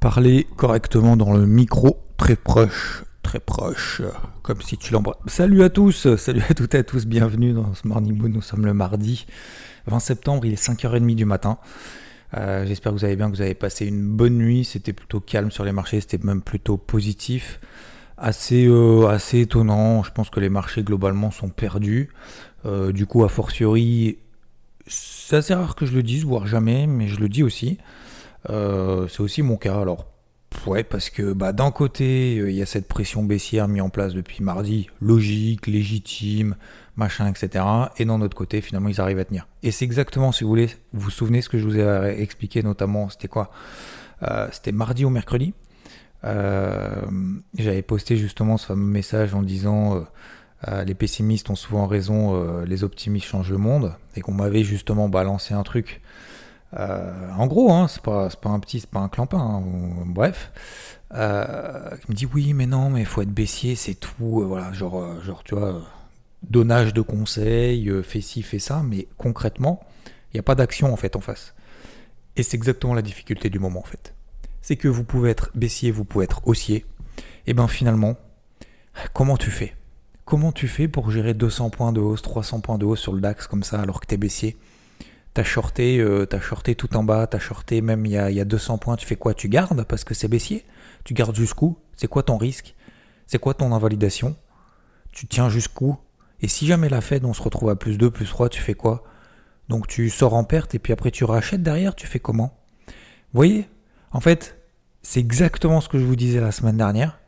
Parler correctement dans le micro, très proche, très proche, comme si tu l'embrasses. Salut à tous, salut à toutes et à tous, bienvenue dans ce Morning Moon. Nous sommes le mardi 20 septembre, il est 5h30 du matin. Euh, J'espère que vous allez bien, que vous avez passé une bonne nuit. C'était plutôt calme sur les marchés, c'était même plutôt positif. Assez, euh, assez étonnant. Je pense que les marchés globalement sont perdus. Euh, du coup, a fortiori, c'est assez rare que je le dise, voire jamais, mais je le dis aussi. Euh, c'est aussi mon cas. Alors, ouais, parce que bah, d'un côté, euh, il y a cette pression baissière mise en place depuis mardi, logique, légitime, machin, etc. Et d'un autre côté, finalement, ils arrivent à tenir. Et c'est exactement, si vous voulez, vous vous souvenez ce que je vous ai expliqué notamment, c'était quoi euh, C'était mardi ou mercredi. Euh, J'avais posté justement ce fameux message en disant euh, euh, les pessimistes ont souvent raison, euh, les optimistes changent le monde, et qu'on m'avait justement balancé un truc. Euh, en gros, hein, c'est pas, un petit, c'est pas un clampin, hein, bref. Euh, il me dit oui, mais non, mais il faut être baissier, c'est tout. euh, voilà, genre, euh, genre, tu vois, donnage de conseils, fais ci, fais ça, mais concrètement, il n'y a pas d'action en fait en face. Et c'est exactement la difficulté du moment en fait. C'est que vous pouvez être baissier, vous pouvez être haussier. Et ben finalement, comment tu fais? Comment tu fais pour gérer 200 points de hausse, 300 points de hausse sur le DAX comme ça alors que t'es baissier? T'as shorté, euh, t'as shorté tout en bas, t'as shorté même il y a, y a 200 points, tu fais quoi? Tu gardes parce que c'est baissier? Tu gardes jusqu'où? C'est quoi ton risque? C'est quoi ton invalidation? Tu tiens jusqu'où? Et si jamais la Fed, on se retrouve à plus 2, plus 3, tu fais quoi? Donc tu sors en perte et puis après tu rachètes derrière, tu fais comment? Vous voyez? En fait, c'est exactement ce que je vous disais la semaine dernière.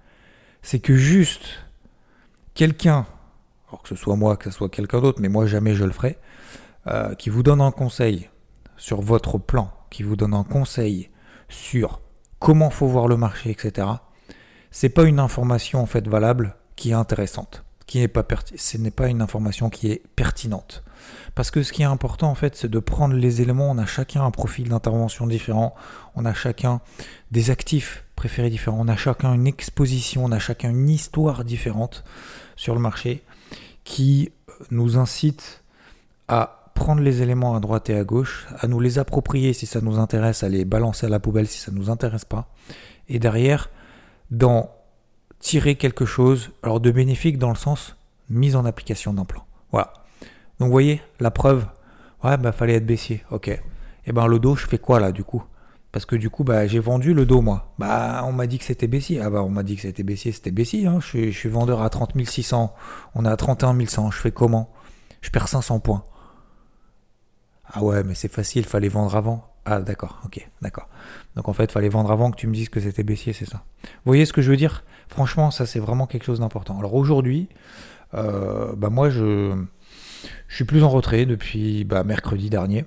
C'est que juste quelqu'un, alors que ce soit moi, que ce soit quelqu'un d'autre, mais moi jamais je le ferai, euh, qui vous donne un conseil sur votre plan, qui vous donne un conseil sur comment faut voir le marché, etc. C'est pas une information en fait valable qui est intéressante, qui n'est pas ce n'est pas une information qui est pertinente. Parce que ce qui est important en fait, c'est de prendre les éléments. On a chacun un profil d'intervention différent, on a chacun des actifs préférés différents, on a chacun une exposition, on a chacun une histoire différente sur le marché qui nous incite à prendre les éléments à droite et à gauche, à nous les approprier si ça nous intéresse, à les balancer à la poubelle si ça nous intéresse pas, et derrière d'en tirer quelque chose, alors de bénéfique dans le sens mise en application d'un plan. Voilà. Donc vous voyez, la preuve, ouais, bah fallait être baissier, ok. Et ben le dos, je fais quoi là du coup? Parce que du coup, bah j'ai vendu le dos moi. Bah on m'a dit que c'était baissier. Ah bah on m'a dit que c'était baissier, c'était baissier. Hein. Je, je suis vendeur à 30 600, on est à 31 100. Je fais comment? Je perds 500 points. Ah ouais, mais c'est facile, fallait vendre avant. Ah d'accord, ok, d'accord. Donc en fait, fallait vendre avant que tu me dises que c'était baissier, c'est ça. Vous voyez ce que je veux dire? Franchement, ça c'est vraiment quelque chose d'important. Alors aujourd'hui, euh, bah moi je, je suis plus en retrait depuis bah, mercredi dernier,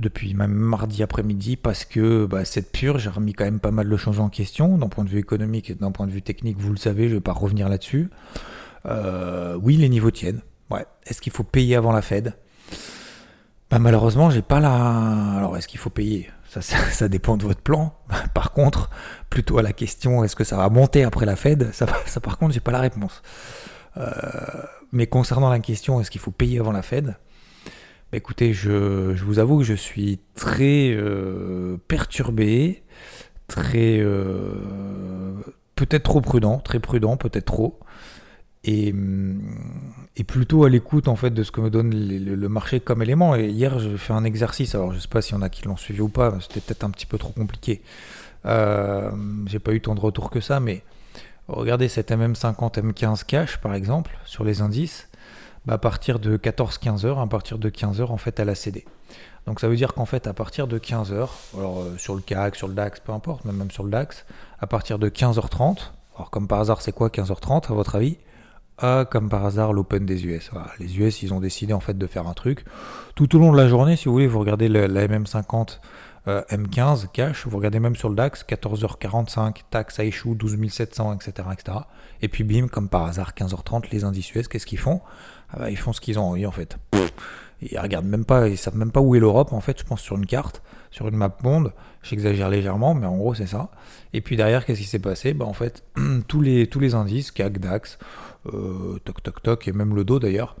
depuis même mardi après-midi, parce que bah, cette pure, j'ai remis quand même pas mal de choses en question, d'un point de vue économique et d'un point de vue technique, vous le savez, je vais pas revenir là-dessus. Euh, oui, les niveaux tiennent. Ouais. Est-ce qu'il faut payer avant la Fed? Bah, malheureusement, j'ai pas la. Alors, est-ce qu'il faut payer? Ça, ça, dépend de votre plan. Par contre, plutôt à la question est-ce que ça va monter après la Fed? Ça, ça par contre, j'ai pas la réponse. Euh, mais concernant la question est-ce qu'il faut payer avant la Fed? Bah, Écoutez, je, je vous avoue que je suis très euh, perturbé, très. euh, peut-être trop prudent, très prudent, peut-être trop. Et, hum, et plutôt à l'écoute en fait de ce que me donne le, marché comme élément. Et hier, j'ai fait un exercice. Alors, je sais pas s'il y en a qui l'ont suivi ou pas. C'était peut-être un petit peu trop compliqué. Euh, j'ai pas eu tant de retours que ça, mais regardez cet MM50, M15 cash par exemple sur les indices. Bah, à partir de 14-15 heures, à partir de 15 heures, en fait, elle a cédé. Donc ça veut dire qu'en fait, à partir de 15 heures, alors euh, sur le CAC, sur le DAX, peu importe, même sur le DAX, à partir de 15h30, alors comme par hasard, c'est quoi 15h30 à votre avis? Ah, comme par hasard, l'Open des US. Les US, ils ont décidé en fait de faire un truc. Tout au long de la journée, si vous voulez, vous regardez la MM50 euh, M15 cash, vous regardez même sur le DAX, 14h45, taxe à échoue, 12 700, etc., etc. Et puis bim, comme par hasard, 15h30, les indices US, qu'est-ce qu'ils font? Ah bah, Ils font ce qu'ils ont envie en fait. Ils regardent même pas, ils savent même pas où est l'Europe en fait, je pense sur une carte, sur une map monde, j'exagère légèrement, mais en gros c'est ça. Et puis derrière, qu'est-ce qui s'est passé? Bah en fait, tous les, tous les indices, CAC, DAX, euh, toc toc toc, et même le dos d'ailleurs,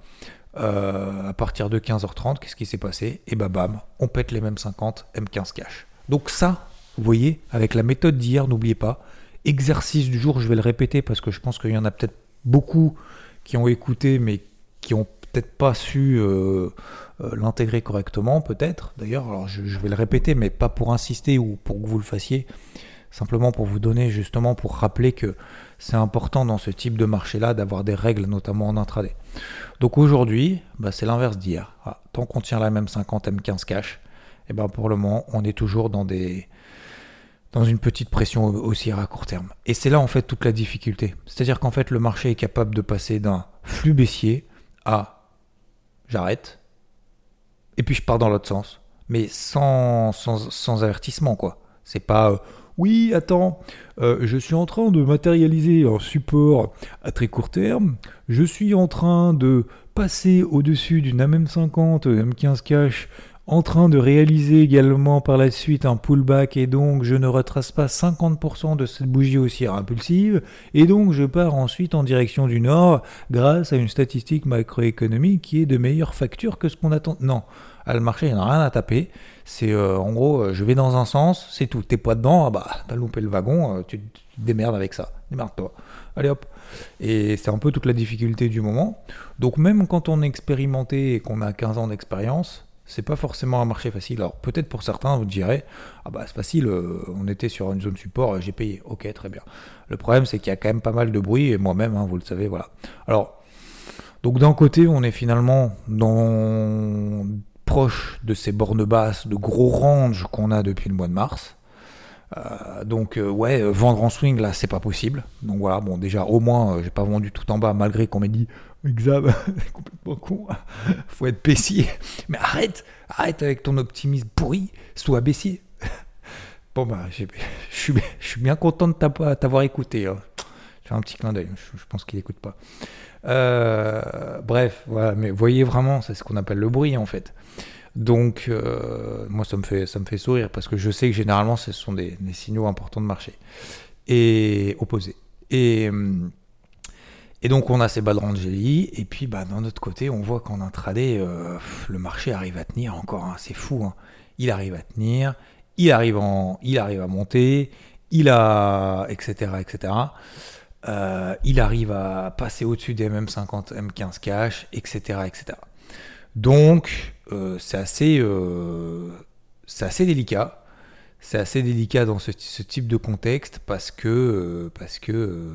euh, à partir de 15h30, qu'est-ce qui s'est passé? Et bah bam, on pète les mêmes 50 M15 cash. Donc ça, vous voyez, avec la méthode d'hier, n'oubliez pas, exercice du jour, je vais le répéter parce que je pense qu'il y en a peut-être beaucoup qui ont écouté mais qui ont peut-être pas su euh, euh, l'intégrer correctement, peut-être. D'ailleurs, alors je, vais le répéter, mais pas pour insister ou pour que vous le fassiez, simplement pour vous donner justement pour rappeler que c'est important dans ce type de marché-là d'avoir des règles, notamment en intraday. Donc aujourd'hui, bah, c'est l'inverse d'hier. Ah, tant qu'on tient la même 50 M15 cash, et ben pour le moment, on est toujours dans des dans une petite pression aussi à court terme. Et c'est là en fait toute la difficulté. C'est-à-dire qu'en fait le marché est capable de passer d'un flux baissier à j'arrête, et puis je pars dans l'autre sens. Mais sans, avertissement quoi. C'est pas euh, oui, attends, euh, je suis en train de matérialiser un support à très court terme, je suis en train de passer au-dessus d'une AM50 M15 cash en train de réaliser également par la suite un pullback et donc je ne retrace pas 50% de cette bougie haussière impulsive et donc je pars ensuite en direction du nord grâce à une statistique macroéconomique qui est de meilleure facture que ce qu'on attend. Non, à le marché, il n'y a rien à taper. C'est euh, en gros, euh, je vais dans un sens, c'est tout. T'es pas dedans, ah bah t'as loupé le wagon, euh, tu démerdes avec ça. Démerde-toi. Allez hop. Et c'est un peu toute la difficulté du moment. Donc même quand on est expérimenté et qu'on a 15 ans d'expérience, c'est pas forcément un marché facile. Alors peut-être pour certains, vous direz, ah bah c'est facile, on était sur une zone support, j'ai payé. Ok, très bien. Le problème, c'est qu'il y a quand même pas mal de bruit, et moi-même, hein, vous le savez, voilà. Alors, donc d'un côté, on est finalement dans proche de ces bornes basses, de gros range qu'on a depuis le mois de mars. Euh, donc euh, ouais, euh, vendre en swing là, c'est pas possible. Donc voilà, bon déjà au moins j'ai pas vendu tout en bas malgré qu'on m'ait dit Exam, c'est complètement con. Faut être baissier. Mais arrête, arrête avec ton optimisme pourri, sois baissier. Bon bah, je suis bien content de t'avoir écouté. Hein. Je fais un petit clin d'œil, je, pense qu'il n'écoute pas. bref, voilà, mais voyez vraiment, c'est ce qu'on appelle le bruit en fait. Donc, euh, moi, ça me, fait, ça me fait sourire parce que je sais que généralement, ce sont des, signaux importants de marché et opposés. Et, et donc, on a ces bas de Rangeli. Et puis, bah, d'un autre côté, on voit qu'en intraday, euh, le marché arrive à tenir encore. Hein, c'est fou. Hein. Il arrive à tenir. Il arrive, en, il arrive à monter. Il a. etc. etc. Euh, il arrive à passer au-dessus des MM50, M15 cash, etc. etc. Donc, euh, c'est assez, assez délicat. C'est assez délicat dans ce, type de contexte parce que, parce que,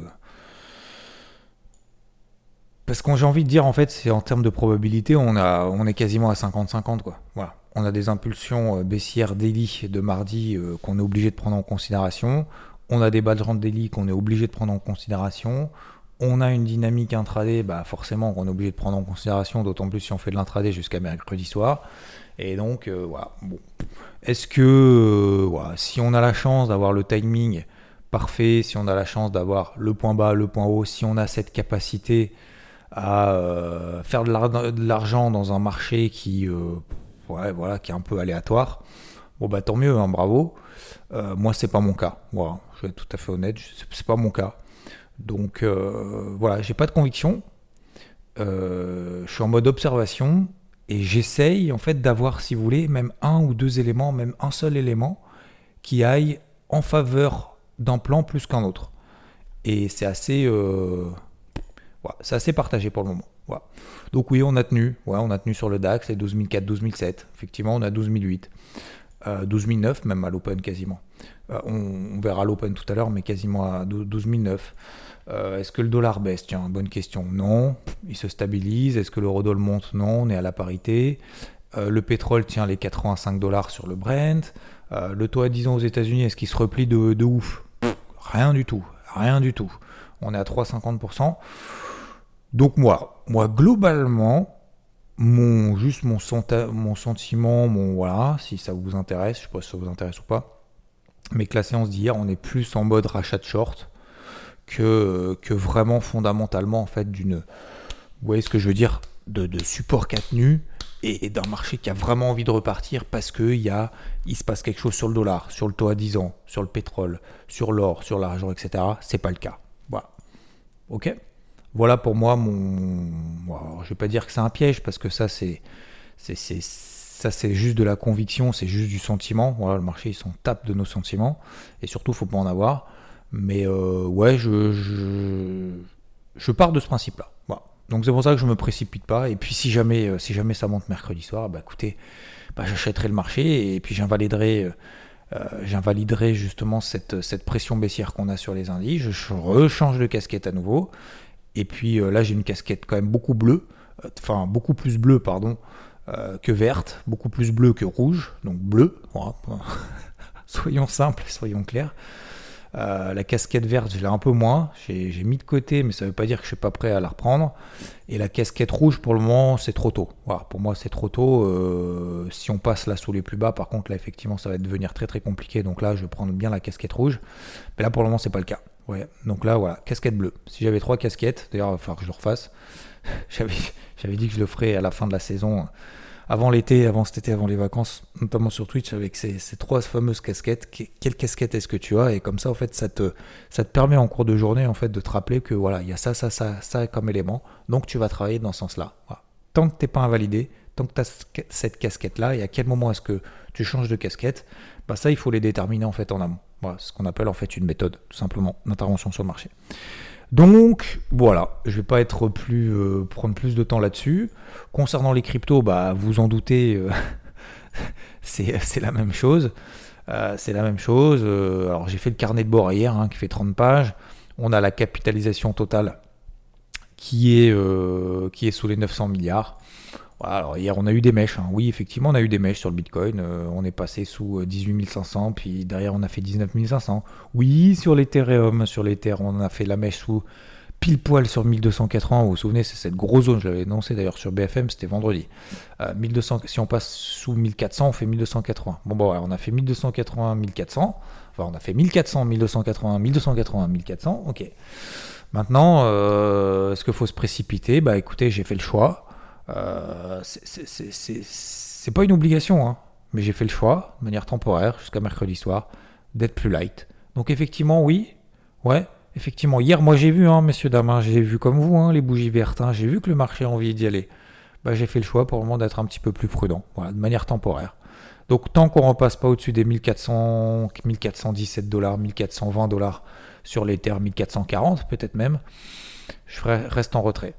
parce qu'on j'ai envie de dire en fait, c'est en termes de probabilité, on est quasiment à 50-50 quoi. On a des impulsions baissières daily de mardi qu'on est obligé de prendre en considération. On a des badges de daily qu'on est obligé de prendre en considération on a une dynamique intraday, bah forcément on est obligé de prendre en considération, d'autant plus si on fait de l'intraday jusqu'à mercredi soir. Et donc euh, voilà. Est-ce que euh, si on a la chance d'avoir le timing parfait, si on a la chance d'avoir le point bas, le point haut, si on a cette capacité à euh, faire de l'argent dans un marché qui, ouais, voilà, qui est un peu aléatoire, bon bah tant mieux, hein, bravo. moi c'est pas mon cas. Voilà, je vais être tout à fait honnête, c'est pas mon cas. Donc euh, voilà, j'ai pas de conviction. Euh, je suis en mode observation et j'essaye en fait d'avoir, si vous voulez, même un ou deux éléments, même un seul élément qui aille en faveur d'un plan plus qu'un autre. Et c'est assez, euh, c'est assez partagé pour le moment. Donc oui, on a tenu, ouais, on a tenu sur le DAX les 12004, 12007. Effectivement, on a 12008, 12009 même à l'open quasiment. on, verra l'open tout à l'heure, mais quasiment à 12009. Euh, est-ce que le dollar baisse? Tiens, bonne question. Non. Il se stabilise. Est-ce que le l'eurodoll monte? Non. On est à la parité. Euh, le pétrole tient les 85 dollars sur le Brent. Euh, le taux à 10 ans aux États-Unis, est-ce qu'il se replie de, ouf? Rien du tout. Rien du tout. On est à 3,50%. Donc moi, moi globalement, mon, juste mon, sentiment, mon voilà, si ça vous intéresse, je sais pas si ça vous intéresse ou pas, mais que la séance d'hier, on est plus en mode rachat de short que, que vraiment fondamentalement en fait d'une, vous voyez ce que je veux dire, de, support 4 nu et, d'un marché qui a vraiment envie de repartir parce qu'il y il se passe quelque chose sur le dollar, sur le taux à 10 ans, sur le pétrole, sur l'or, sur l'argent, etc. C'est pas le cas. Voilà. Ok? Voilà pour moi mon. je je vais pas dire que c'est un piège parce que ça c'est, juste de la conviction, c'est juste du sentiment. Voilà, le marché il s'en tape de nos sentiments et surtout faut pas en avoir. Mais euh, ouais, je, pars de ce principe-là. Voilà. Donc c'est pour ça que je me précipite pas. Et puis si jamais, euh, si jamais ça monte mercredi soir, bah écoutez, bah, j'achèterai le marché et puis j'invaliderai, euh, j'invaliderai justement cette, cette pression baissière qu'on a sur les indices. Je rechange de casquette à nouveau. Et puis là j'ai une casquette quand même beaucoup bleue, enfin beaucoup plus bleue pardon que verte, beaucoup plus bleue que rouge, donc bleu. soyons simples, soyons clairs. Euh, la casquette verte, je l'ai un peu moins. J'ai mis de côté, mais ça ne veut pas dire que je ne suis pas prêt à la reprendre. Et la casquette rouge, pour le moment, c'est trop tôt. Pour moi, c'est trop tôt. Euh, si on passe là sous les plus bas, par contre, là, effectivement, ça va devenir très très compliqué. Donc là, je vais prendre bien la casquette rouge. Mais là, pour le moment, c'est pas le cas. Ouais. Donc là, voilà, casquette bleue. Si j'avais trois casquettes, d'ailleurs, il va falloir que je le refasse. J'avais dit que je le ferais à la fin de la saison avant l'été, avant cet été, avant les vacances, notamment sur Twitch, avec ces, trois fameuses casquettes. quelle casquette est-ce que tu as? Et comme ça, en fait, ça te, ça te permet en cours de journée, en fait, de te rappeler que voilà, il y a ça, ça, ça, ça comme élément. Donc, tu vas travailler dans ce sens-là. Tant que tu n'es pas invalidé, tant que tu as cette casquette-là, et à quel moment est-ce que tu changes de casquette, bah ça, il faut les déterminer en fait en amont. Ce qu'on appelle en fait une méthode, tout simplement, d'intervention sur le marché. Donc voilà, je vais pas être plus euh, prendre plus de temps là-dessus. Concernant les cryptos, bah vous en doutez, euh, c'est la même chose. Euh, c'est la même chose. alors j'ai fait le carnet de bord hier hein, qui fait 30 pages. On a la capitalisation totale qui est, qui est sous les 900 milliards alors hier on a eu des mèches, hein. oui effectivement on a eu des mèches sur le Bitcoin, euh, on est passé sous 18 euh, 500, puis derrière on a fait 19 500. Oui sur l'Ethereum, sur l'Ether on a fait la mèche sous pile poil sur 1280, vous vous souvenez c'est cette grosse zone, je l'avais annoncé d'ailleurs sur BFM, c'était vendredi. 1200, euh, si on passe sous 1400 on fait 1280. Bon bon on a fait 1280, 1400, enfin on a fait 1400, 1280, 1280, 1400, ok. Maintenant, est-ce qu'il faut se précipiter? Bah écoutez j'ai fait le choix. Euh, c'est pas une obligation, hein, mais j'ai fait le choix, de manière temporaire, jusqu'à mercredi soir, d'être plus light. Donc effectivement, oui, ouais, effectivement. Hier, moi j'ai vu, hein, messieurs, dames, hein, j'ai vu comme vous, hein, les bougies vertes, j'ai vu que le marché a envie d'y aller. Bah, j'ai fait le choix pour le moment d'être un petit peu plus prudent, de manière temporaire. Donc tant qu'on ne repasse pas au-dessus des 1400, 1417 dollars, 1420 dollars sur les terres, 1440 peut-être même, je reste en retrait.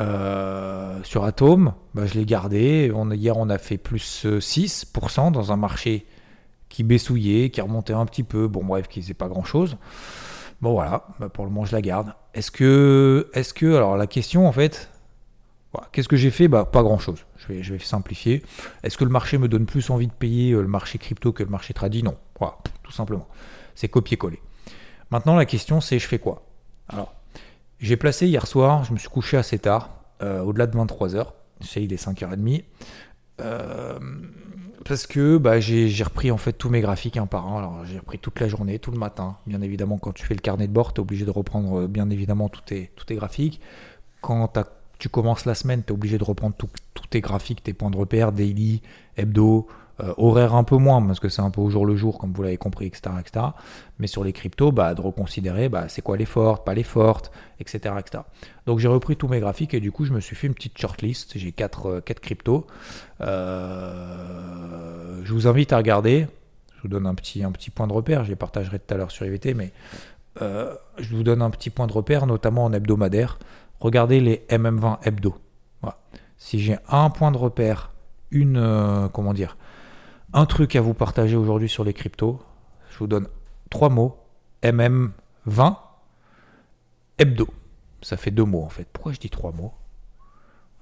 Euh, sur Atom, bah, je l'ai gardé. Hier, on a fait plus 6% euh, dans un marché qui baissouillait, qui remontait un petit peu. Bon, bref, qui faisait pas grand chose. Bon, voilà, bah, pour le moment, je la garde. Est-ce que, est-ce que, alors la question en fait, qu'est-ce que j'ai fait? Bah, Pas grand chose. Je vais, je vais simplifier. Est-ce que le marché me donne plus envie de payer euh, le marché crypto que le marché tradit Non. Voilà, tout simplement. C'est copier-coller. Maintenant, la question, c'est je fais quoi? Alors, j'ai placé hier soir, je me suis couché assez tard, euh, au-delà de 23h. sais, il est 5h30. Euh, parce que bah, j'ai repris en fait tous mes graphiques un par un. Alors j'ai repris toute la journée, tout le matin. Bien évidemment, quand tu fais le carnet de bord, tu es obligé de reprendre euh, bien évidemment tous tes, tous tes graphiques. Quand tu commences la semaine, tu es obligé de reprendre tous tes graphiques, tes points de repère, daily, hebdo, euh, horaire un peu moins, parce que c'est un peu au jour le jour, comme vous l'avez compris, etc., etc. Mais sur les cryptos, bah, de reconsidérer bah, c'est quoi les fortes, pas les fortes, etc. etc. Donc j'ai repris tous mes graphiques et du coup, je me suis fait une petite shortlist. J'ai 4, euh, quatre cryptos. Euh, je vous invite à regarder. Je vous donne un petit, un petit point de repère. Je les partagerai tout à l'heure sur IVT, mais je vous donne un petit point de repère, notamment en hebdomadaire. Regardez les MM20 hebdo. Si j'ai un point de repère, une, comment dire, un truc à vous partager aujourd'hui sur les cryptos. Je vous donne trois mots. MM20 hebdo. Ça fait deux mots en fait. Pourquoi je dis trois mots?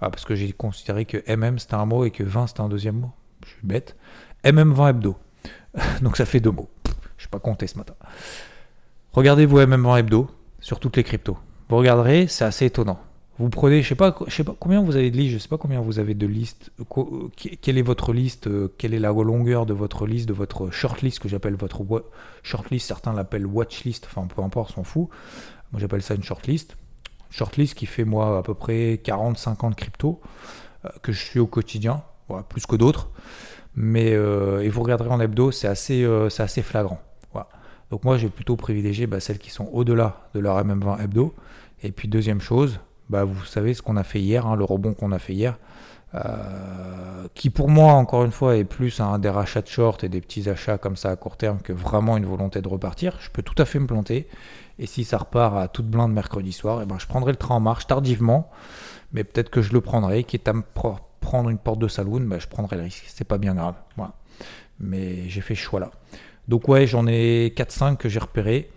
Ah, parce que j'ai considéré que MM c'était un mot et que 20 c'était un deuxième mot. Je suis bête. MM20 hebdo. Donc ça fait deux mots. Je ne pas compter ce matin. Regardez vos MM20 hebdo sur toutes les cryptos. Vous regarderez, c'est assez étonnant. Vous prenez, je sais pas, je sais pas combien vous avez de listes, je sais pas combien vous avez de listes. Quelle est votre liste Quelle est la longueur de votre liste, de votre shortlist que j'appelle votre shortlist Certains l'appellent watchlist, enfin peu importe, s'en fout. Moi j'appelle ça une shortlist. Shortlist qui fait moi à peu près 40-50 cryptos que je suis au quotidien, voilà, plus que d'autres. Mais et vous regarderez en hebdo, c'est assez, c'est assez flagrant. Voilà. Donc moi j'ai plutôt privilégié bah, celles qui sont au-delà de leur MM20 hebdo. Et puis deuxième chose, bah, vous savez ce qu'on a fait hier, hein, le rebond qu'on a fait hier, euh, qui pour moi, encore une fois, est plus un des rachats de short et des petits achats comme ça à court terme que vraiment une volonté de repartir. Je peux tout à fait me planter. Et si ça repart à toute blinde mercredi soir, eh ben, je prendrai le train en marche tardivement, mais peut-être que je le prendrai, quitte à me prendre une porte de saloon, bah, je prendrai le risque. C'est pas bien grave. Voilà. Mais j'ai fait ce choix là. Donc ouais, j'en ai 4-5 que j'ai repérés.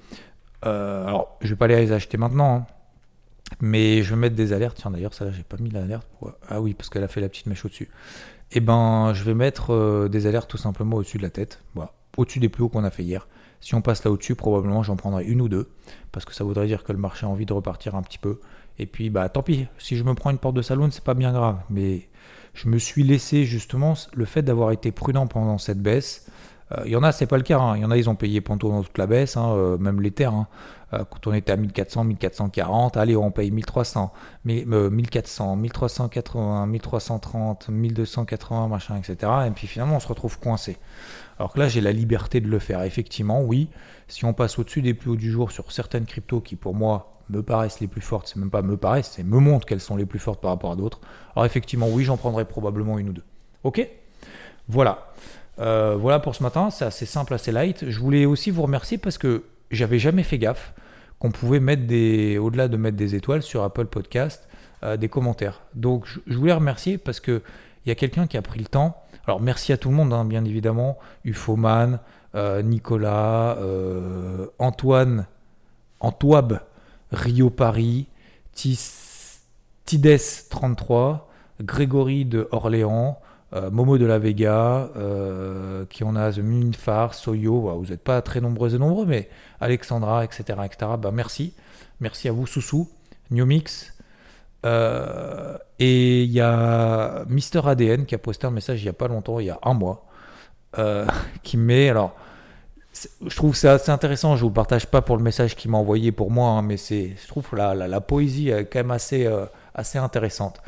Euh, alors, je vais pas les acheter maintenant. Hein. Mais je vais mettre des alertes. Tiens, d'ailleurs, ça j'ai pas mis l'alerte. Ah oui, parce qu'elle a fait la petite mèche au-dessus. Eh ben, je vais mettre euh, des alertes tout simplement au-dessus de la tête. Au-dessus des plus hauts qu'on a fait hier. Si on passe là au-dessus, probablement j'en prendrai une ou deux. Parce que ça voudrait dire que le marché a envie de repartir un petit peu. Et puis, bah tant pis. Si je me prends une porte de salon, c'est pas bien grave. Mais je me suis laissé justement le fait d'avoir été prudent pendant cette baisse. Il euh, y en a, c'est pas le cas. Il hein. y en a, ils ont payé pendant toute la baisse, hein, euh, même les terres. Hein. Euh, quand on était à 1400, 1440, allez, on paye 1300, mais, 1400, 1380, 1330, 1280, machin, etc. Et puis finalement, on se retrouve coincé. Alors que là, j'ai la liberté de le faire. Effectivement, oui, si on passe au-dessus des plus hauts du jour sur certaines cryptos qui, pour moi, me paraissent les plus fortes, c'est même pas me paraissent, c'est me montrent qu'elles sont les plus fortes par rapport à d'autres. Alors effectivement, oui, j'en prendrai probablement une ou deux. Ok? Voilà. Euh, voilà pour ce matin, c'est assez simple, assez light. Je voulais aussi vous remercier parce que j'avais jamais fait gaffe qu'on pouvait mettre des, au-delà de mettre des étoiles sur Apple Podcast, euh, des commentaires. Donc je, voulais remercier parce que il y a quelqu'un qui a pris le temps. Alors merci à tout le monde, hein, bien évidemment, Ufoman, euh, Nicolas, Antoine, Antoine, Rio Paris, Tides 33, Grégory de Orléans. Euh, Momo de la Vega, euh, qui on a The Minfar, Soyo, vous n'êtes pas très nombreux et nombreux, mais Alexandra, etc. etc. Bah, merci. Merci à vous, Soussou, New Mix. Euh, et il y a Mister ADN qui a posté un message il n'y a pas longtemps, il y a un mois, qui met. Alors, je trouve ça assez intéressant. Je ne vous partage pas pour le message qu'il m'a envoyé pour moi, hein, mais c'est, je trouve la, la, la, poésie est quand même assez, assez intéressante.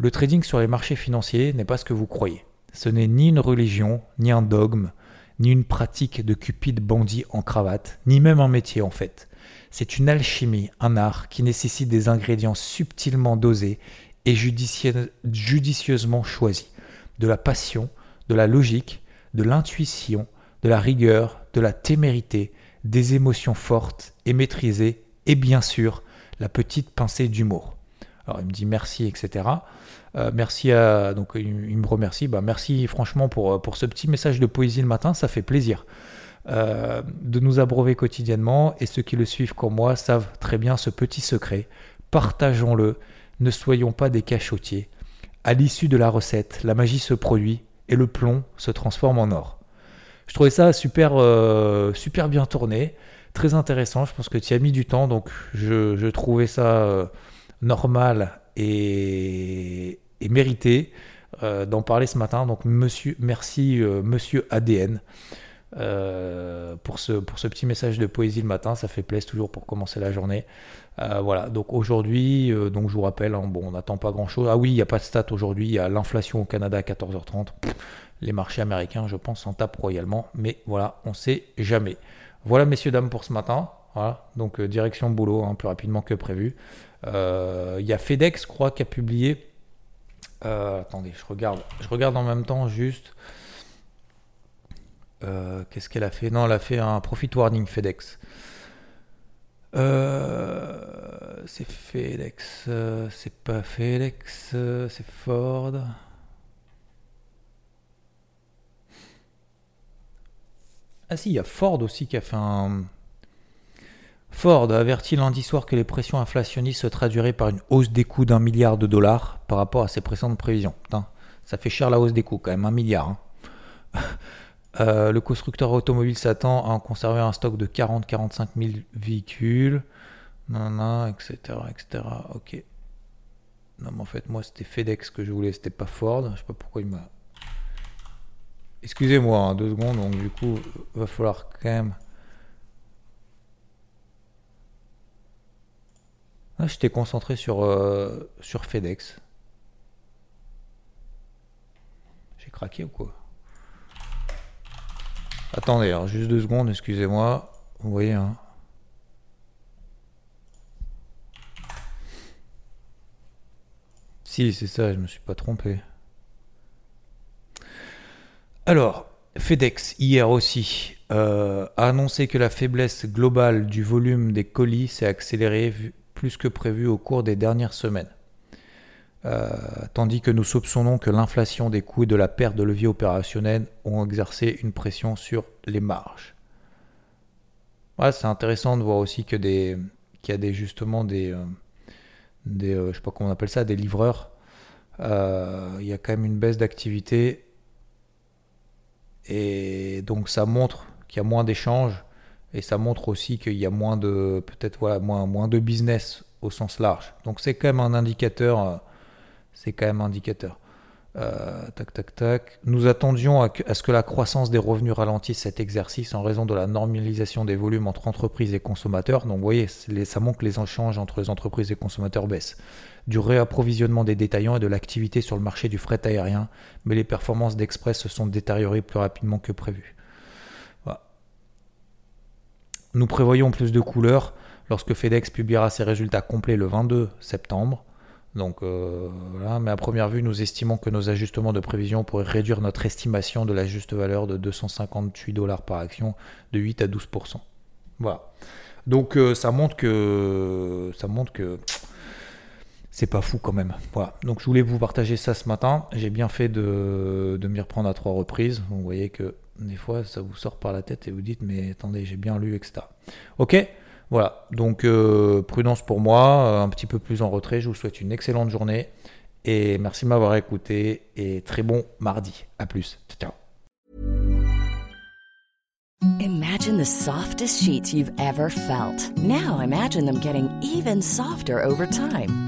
Le trading sur les marchés financiers n'est pas ce que vous croyez. Ce n'est ni une religion, ni un dogme, ni une pratique de cupide bandit en cravate, ni même un métier en fait. C'est une alchimie, un art qui nécessite des ingrédients subtilement dosés et judicieusement choisis. De la passion, de la logique, de l'intuition, de la rigueur, de la témérité, des émotions fortes et maîtrisées, et bien sûr, la petite pincée d'humour. Alors il me dit merci, etc. Euh, merci à. Donc, il, me remercie. Bah, merci franchement pour, euh, pour ce petit message de poésie le matin, ça fait plaisir. Euh, de nous abreuver quotidiennement et ceux qui le suivent comme moi savent très bien ce petit secret. Partageons-le, ne soyons pas des cachotiers. À l'issue de la recette, la magie se produit et le plomb se transforme en or. Je trouvais ça super, super bien tourné, très intéressant. Je pense que tu as mis du temps, donc je, je trouvais ça normal et, mérité euh, d'en parler ce matin. Donc monsieur, merci euh, monsieur ADN euh, pour, ce, pour ce petit message de poésie le matin. Ça fait plaisir toujours pour commencer la journée. voilà, donc aujourd'hui, donc je vous rappelle, hein, bon, on n'attend pas grand-chose. Ah oui, il n'y a pas de stats aujourd'hui, il y a l'inflation au Canada à 14h30. les marchés américains, je pense, s'en tapent royalement. Mais voilà, on sait jamais. Voilà, messieurs, dames, pour ce matin. Voilà, donc direction boulot, hein, plus rapidement que prévu. Il y a FedEx, je crois, qui a publié. Euh, attendez, je regarde. Je regarde en même temps juste. Euh, qu'est-ce qu'elle a fait? Non, elle a fait un profit warning FedEx. c'est FedEx, c'est pas FedEx, c'est Ford. Ah si, il y a Ford aussi qui a fait un, Ford a averti lundi soir que les pressions inflationnistes se traduiraient par une hausse des coûts d'un milliard de dollars par rapport à ses précédentes prévisions. Putain, ça fait cher la hausse des coûts quand même, un milliard. Hein. Euh, le constructeur automobile s'attend à en conserver un stock de 40-45 000 véhicules, etc., etc. Ok. Non, mais en fait, moi, c'était FedEx que je voulais, c'était pas Ford. Je sais pas pourquoi il m'a. Excusez-moi, hein, deux secondes. Donc, du coup, va falloir quand même. Ah, j'étais concentré sur, euh, sur FedEx. J'ai craqué ou quoi? Attendez, alors, juste deux secondes, excusez-moi. Vous voyez, hein. Si, c'est ça, je me suis pas trompé. Alors, FedEx, hier aussi, euh, a annoncé que la faiblesse globale du volume des colis s'est accélérée plus que prévu au cours des dernières semaines. Euh, tandis que nous soupçonnons que l'inflation des coûts et de la perte de levier opérationnel ont exercé une pression sur les marges. c'est intéressant de voir aussi que des, qu'il y a des, justement des, des livreurs, euh, il y a quand même une baisse d'activité. Et donc ça montre qu'il y a moins d'échanges et ça montre aussi qu'il y a moins de peut-être voilà moins, de business au sens large. Donc c'est quand même un indicateur. Euh, c'est quand même un indicateur. Euh, tac, tac, tac. Nous attendions à, ce que la croissance des revenus ralentisse cet exercice en raison de la normalisation des volumes entre entreprises et consommateurs. Donc, vous voyez, ça montre que les échanges entre les entreprises et consommateurs baissent. Du réapprovisionnement des détaillants et de l'activité sur le marché du fret aérien, mais les performances d'Express se sont détériorées plus rapidement que prévu. Nous prévoyons plus de couleurs lorsque FedEx publiera ses résultats complets le 22 septembre. Donc euh, mais à première vue, nous estimons que nos ajustements de prévision pourraient réduire notre estimation de la juste valeur de 258 dollars par action de 8 à 12% Voilà. Donc euh, ça montre que ça montre c'est pas fou quand même. Voilà. Donc je voulais vous partager ça ce matin. J'ai bien fait de, de m'y reprendre à trois reprises. vous voyez que des fois ça vous sort par la tête et vous dites mais attendez j'ai bien lu etc. Ok? Voilà, donc euh, prudence pour moi, euh, un petit peu plus en retrait. Je vous souhaite une excellente journée et merci de m'avoir écouté et très bon mardi. À plus. Ciao. Imagine the softest sheets you've ever felt. Now imagine them getting even softer over time.